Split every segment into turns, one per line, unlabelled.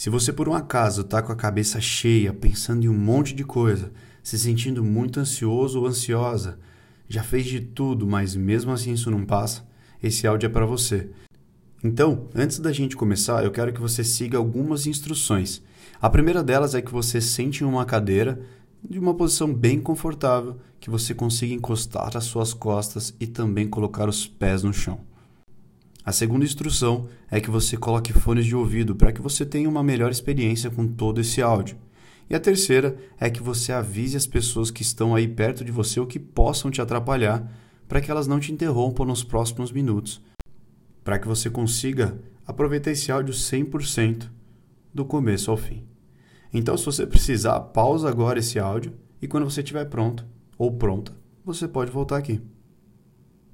Se você por um acaso está com a cabeça cheia, pensando em um monte de coisa, se sentindo muito ansioso ou ansiosa, já fez de tudo, mas mesmo assim isso não passa, esse áudio é para você. Então, antes da gente começar, eu quero que você siga algumas instruções. A primeira delas é que você sente em uma cadeira de uma posição bem confortável, que você consiga encostar as suas costas e também colocar os pés no chão. A segunda instrução é que você coloque fones de ouvido para que você tenha uma melhor experiência com todo esse áudio. E a terceira é que você avise as pessoas que estão aí perto de você ou que possam te atrapalhar para que elas não te interrompam nos próximos minutos, para que você consiga aproveitar esse áudio 100% do começo ao fim. Então, se você precisar, pausa agora esse áudio e quando você estiver pronto ou pronta, você pode voltar aqui.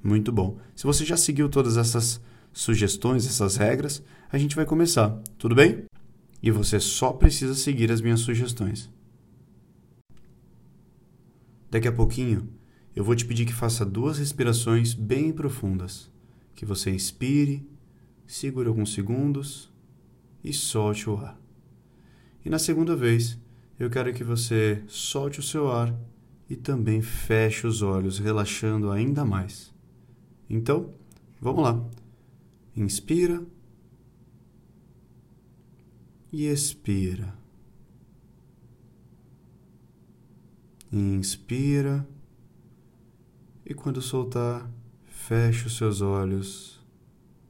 Muito bom. Se você já seguiu todas essas sugestões, essas regras, a gente vai começar, tudo bem? E você só precisa seguir as minhas sugestões. Daqui a pouquinho, eu vou te pedir que faça duas respirações bem profundas. Que você inspire, segure alguns segundos e solte o ar. E na segunda vez, eu quero que você solte o seu ar e também feche os olhos, relaxando ainda mais. Então, vamos lá. Inspira e expira. Inspira e quando soltar, feche os seus olhos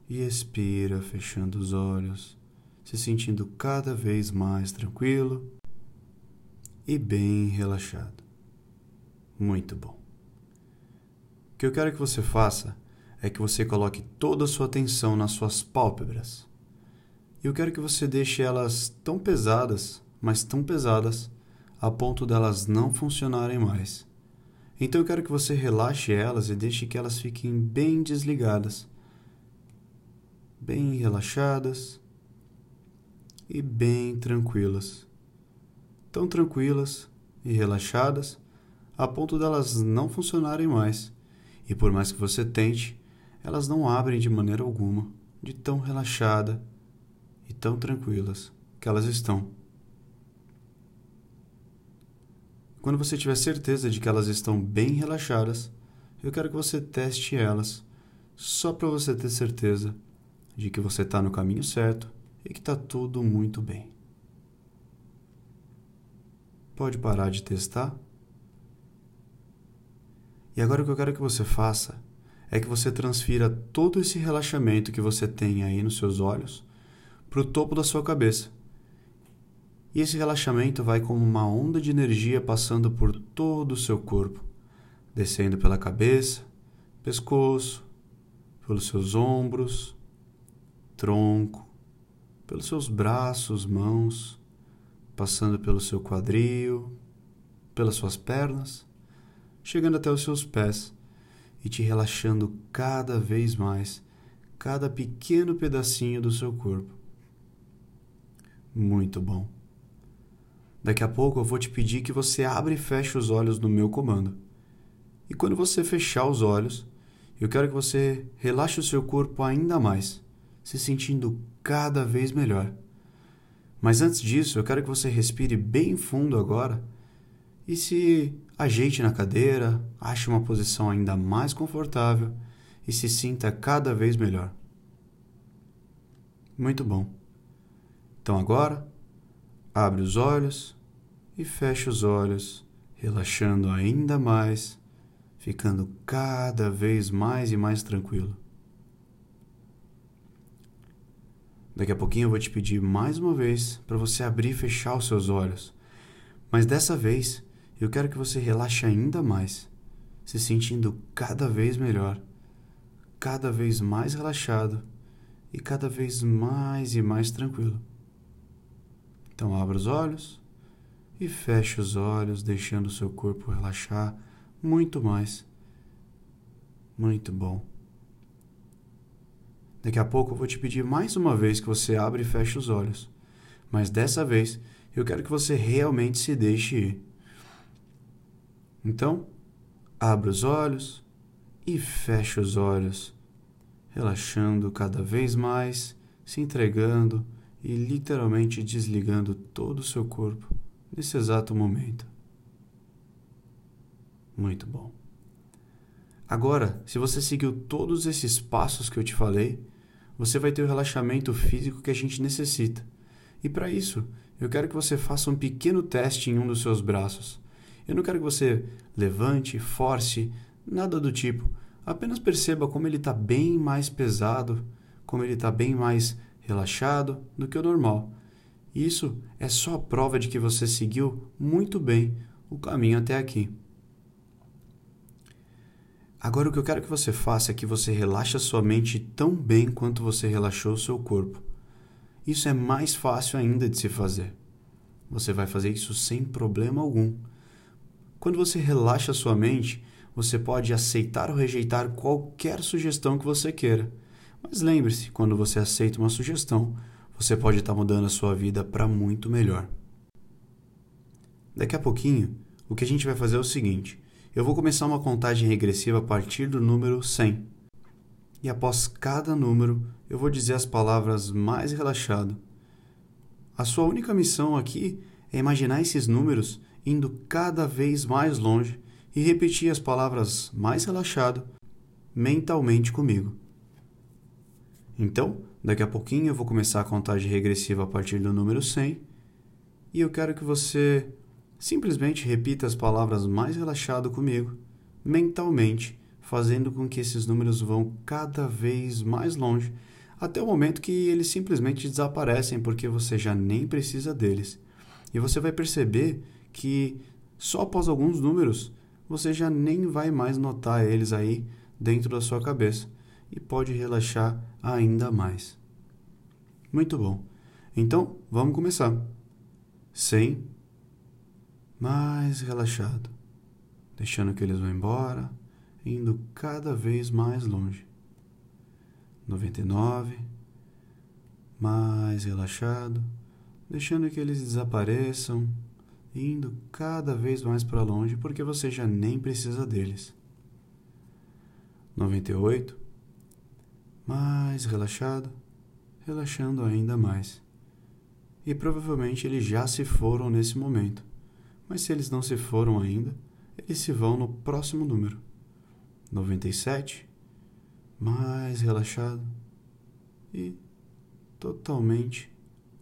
e expira, fechando os olhos, se sentindo cada vez mais tranquilo e bem relaxado. Muito bom. O que eu quero que você faça é que você coloque toda a sua atenção nas suas pálpebras. Eu quero que você deixe elas tão pesadas, mas tão pesadas, a ponto delas não funcionarem mais. Então eu quero que você relaxe elas e deixe que elas fiquem bem desligadas, bem relaxadas e bem tranquilas. Tão tranquilas e relaxadas a ponto delas não funcionarem mais. E por mais que você tente, elas não abrem de maneira alguma, de tão relaxada e tão tranquilas que elas estão. Quando você tiver certeza de que elas estão bem relaxadas, eu quero que você teste elas, só para você ter certeza de que você está no caminho certo e que está tudo muito bem. Pode parar de testar? E agora o que eu quero que você faça é que você transfira todo esse relaxamento que você tem aí nos seus olhos para o topo da sua cabeça. E esse relaxamento vai como uma onda de energia passando por todo o seu corpo, descendo pela cabeça, pescoço, pelos seus ombros, tronco, pelos seus braços, mãos, passando pelo seu quadril, pelas suas pernas, chegando até os seus pés e te relaxando cada vez mais, cada pequeno pedacinho do seu corpo. Muito bom. Daqui a pouco eu vou te pedir que você abra e feche os olhos no meu comando. E quando você fechar os olhos, eu quero que você relaxe o seu corpo ainda mais, se sentindo cada vez melhor. Mas antes disso, eu quero que você respire bem fundo agora e se ajeite na cadeira, ache uma posição ainda mais confortável e se sinta cada vez melhor. Muito bom. Então agora, abre os olhos e feche os olhos, relaxando ainda mais, ficando cada vez mais e mais tranquilo. Daqui a pouquinho eu vou te pedir mais uma vez para você abrir e fechar os seus olhos. Mas dessa vez eu quero que você relaxe ainda mais, se sentindo cada vez melhor, cada vez mais relaxado e cada vez mais e mais tranquilo. Então abra os olhos e feche os olhos, deixando o seu corpo relaxar muito mais. Muito bom. Daqui a pouco eu vou te pedir mais uma vez que você abra e feche os olhos. Mas dessa vez eu quero que você realmente se deixe ir. Então, abra os olhos e feche os olhos, relaxando cada vez mais, se entregando e literalmente desligando todo o seu corpo nesse exato momento. Muito bom. Agora, se você seguiu todos esses passos que eu te falei, você vai ter o relaxamento físico que a gente necessita. E para isso, eu quero que você faça um pequeno teste em um dos seus braços. Eu não quero que você levante, force, nada do tipo. Apenas perceba como ele está bem mais pesado, como ele está bem mais relaxado do que o normal. Isso é só a prova de que você seguiu muito bem o caminho até aqui. Agora o que eu quero que você faça é que você relaxe a sua mente tão bem quanto você relaxou o seu corpo. Isso é mais fácil ainda de se fazer. Você vai fazer isso sem problema algum. Quando você relaxa sua mente, você pode aceitar ou rejeitar qualquer sugestão que você queira. Mas lembre-se, quando você aceita uma sugestão, você pode estar mudando a sua vida para muito melhor. Daqui a pouquinho, o que a gente vai fazer é o seguinte: eu vou começar uma contagem regressiva a partir do número 100. E após cada número, eu vou dizer as palavras mais relaxado. A sua única missão aqui é imaginar esses números indo cada vez mais longe e repetir as palavras mais relaxado mentalmente comigo. Então, daqui a pouquinho eu vou começar a contagem regressiva a partir do número 100 e eu quero que você simplesmente repita as palavras mais relaxado comigo, mentalmente, fazendo com que esses números vão cada vez mais longe até o momento que eles simplesmente desaparecem porque você já nem precisa deles. E você vai perceber que só após alguns números você já nem vai mais notar eles aí dentro da sua cabeça e pode relaxar ainda mais. Muito bom. Então, vamos começar. 100 mais relaxado, deixando que eles vão embora, indo cada vez mais longe. 99 mais relaxado, deixando que eles desapareçam indo cada vez mais para longe porque você já nem precisa deles. 98. Mais relaxado, relaxando ainda mais. E provavelmente eles já se foram nesse momento. Mas se eles não se foram ainda, eles se vão no próximo número. 97. Mais relaxado e totalmente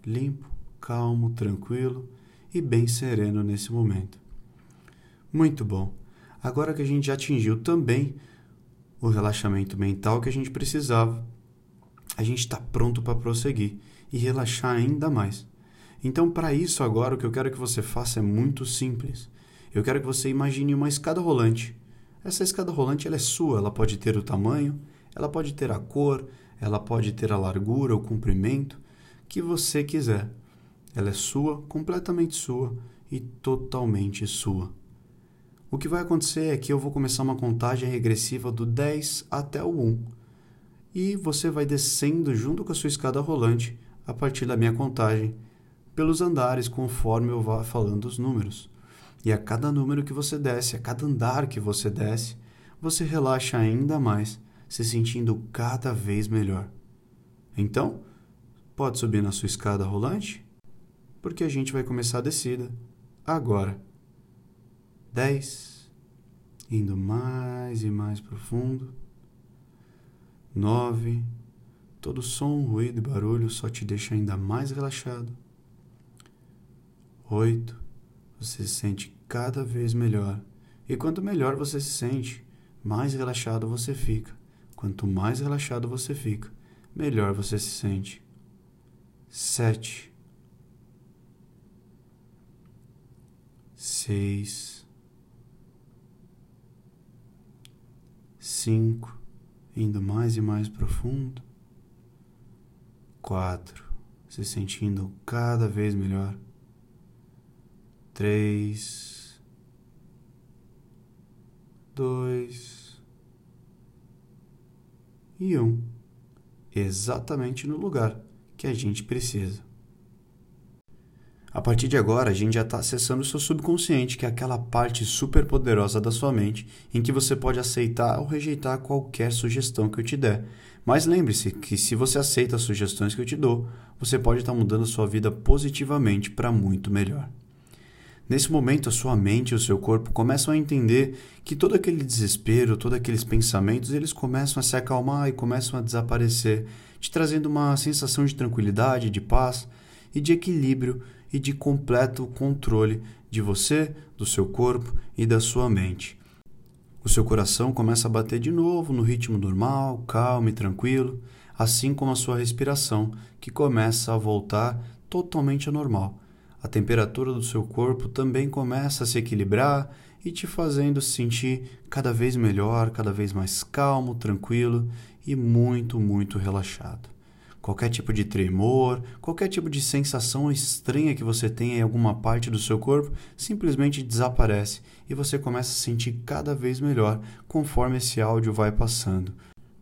limpo, calmo, tranquilo e bem sereno nesse momento. Muito bom. Agora que a gente já atingiu também o relaxamento mental que a gente precisava, a gente está pronto para prosseguir e relaxar ainda mais. Então, para isso, agora o que eu quero que você faça é muito simples. Eu quero que você imagine uma escada rolante. Essa escada rolante ela é sua, ela pode ter o tamanho, ela pode ter a cor, ela pode ter a largura, o comprimento que você quiser. Ela é sua, completamente sua e totalmente sua. O que vai acontecer é que eu vou começar uma contagem regressiva do 10 até o 1. E você vai descendo junto com a sua escada rolante a partir da minha contagem pelos andares conforme eu vá falando os números. E a cada número que você desce, a cada andar que você desce, você relaxa ainda mais, se sentindo cada vez melhor. Então, pode subir na sua escada rolante porque a gente vai começar a descida agora. 10, indo mais e mais profundo. 9, todo som, ruído e barulho só te deixa ainda mais relaxado. 8, você se sente cada vez melhor. E quanto melhor você se sente, mais relaxado você fica. Quanto mais relaxado você fica, melhor você se sente. 7 seis, cinco, indo mais e mais profundo, quatro, se sentindo cada vez melhor, três, dois e um, exatamente no lugar que a gente precisa. A partir de agora, a gente já está acessando o seu subconsciente, que é aquela parte super poderosa da sua mente em que você pode aceitar ou rejeitar qualquer sugestão que eu te der. Mas lembre-se que se você aceita as sugestões que eu te dou, você pode estar tá mudando a sua vida positivamente para muito melhor. Nesse momento, a sua mente e o seu corpo começam a entender que todo aquele desespero, todos aqueles pensamentos, eles começam a se acalmar e começam a desaparecer, te trazendo uma sensação de tranquilidade, de paz e de equilíbrio e de completo controle de você, do seu corpo e da sua mente. O seu coração começa a bater de novo no ritmo normal, calmo e tranquilo, assim como a sua respiração, que começa a voltar totalmente ao normal. A temperatura do seu corpo também começa a se equilibrar e te fazendo se sentir cada vez melhor, cada vez mais calmo, tranquilo e muito, muito relaxado qualquer tipo de tremor, qualquer tipo de sensação estranha que você tenha em alguma parte do seu corpo, simplesmente desaparece e você começa a sentir cada vez melhor conforme esse áudio vai passando.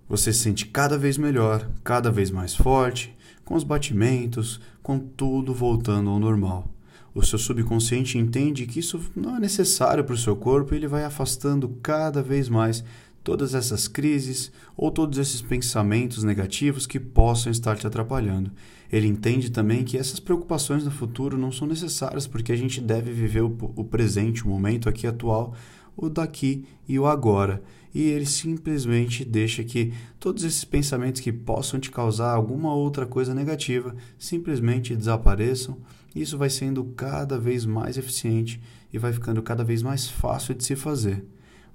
Você se sente cada vez melhor, cada vez mais forte, com os batimentos, com tudo voltando ao normal. O seu subconsciente entende que isso não é necessário para o seu corpo e ele vai afastando cada vez mais todas essas crises ou todos esses pensamentos negativos que possam estar te atrapalhando. Ele entende também que essas preocupações no futuro não são necessárias porque a gente deve viver o, o presente, o momento aqui atual, o daqui e o agora. E ele simplesmente deixa que todos esses pensamentos que possam te causar alguma outra coisa negativa simplesmente desapareçam. Isso vai sendo cada vez mais eficiente e vai ficando cada vez mais fácil de se fazer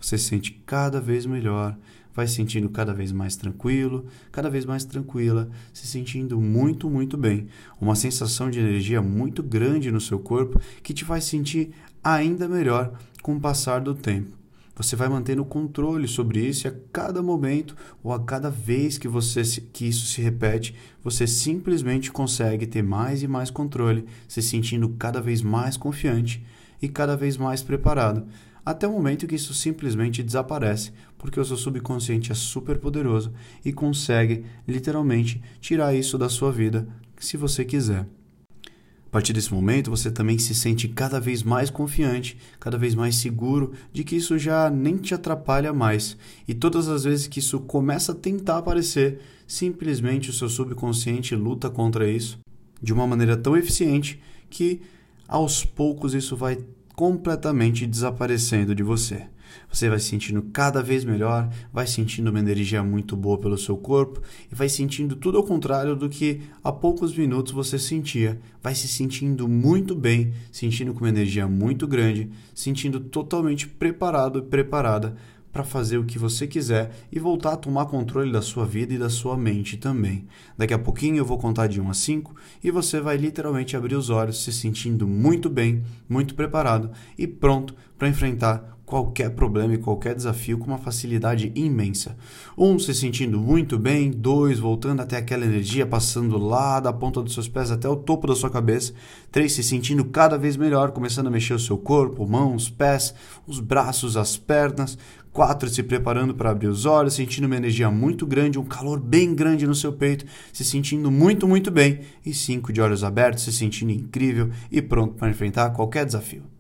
você se sente cada vez melhor, vai se sentindo cada vez mais tranquilo, cada vez mais tranquila, se sentindo muito, muito bem. Uma sensação de energia muito grande no seu corpo que te faz sentir ainda melhor com o passar do tempo. Você vai mantendo controle sobre isso e a cada momento ou a cada vez que, você que isso se repete, você simplesmente consegue ter mais e mais controle, se sentindo cada vez mais confiante e cada vez mais preparado até o momento que isso simplesmente desaparece, porque o seu subconsciente é super poderoso e consegue literalmente tirar isso da sua vida se você quiser. A partir desse momento, você também se sente cada vez mais confiante, cada vez mais seguro de que isso já nem te atrapalha mais. E todas as vezes que isso começa a tentar aparecer, simplesmente o seu subconsciente luta contra isso de uma maneira tão eficiente que aos poucos isso vai completamente desaparecendo de você. Você vai se sentindo cada vez melhor, vai sentindo uma energia muito boa pelo seu corpo e vai sentindo tudo ao contrário do que há poucos minutos você sentia. Vai se sentindo muito bem, sentindo com uma energia muito grande, sentindo totalmente preparado e preparada para fazer o que você quiser e voltar a tomar controle da sua vida e da sua mente também. Daqui a pouquinho eu vou contar de 1 a 5 e você vai literalmente abrir os olhos se sentindo muito bem, muito preparado e pronto para enfrentar qualquer problema e qualquer desafio com uma facilidade imensa. Um, se sentindo muito bem. Dois, voltando até aquela energia, passando lá da ponta dos seus pés até o topo da sua cabeça. Três, se sentindo cada vez melhor, começando a mexer o seu corpo, mãos, pés, os braços, as pernas. 4. Se preparando para abrir os olhos, sentindo uma energia muito grande, um calor bem grande no seu peito, se sentindo muito, muito bem. E 5. De olhos abertos, se sentindo incrível e pronto para enfrentar qualquer desafio.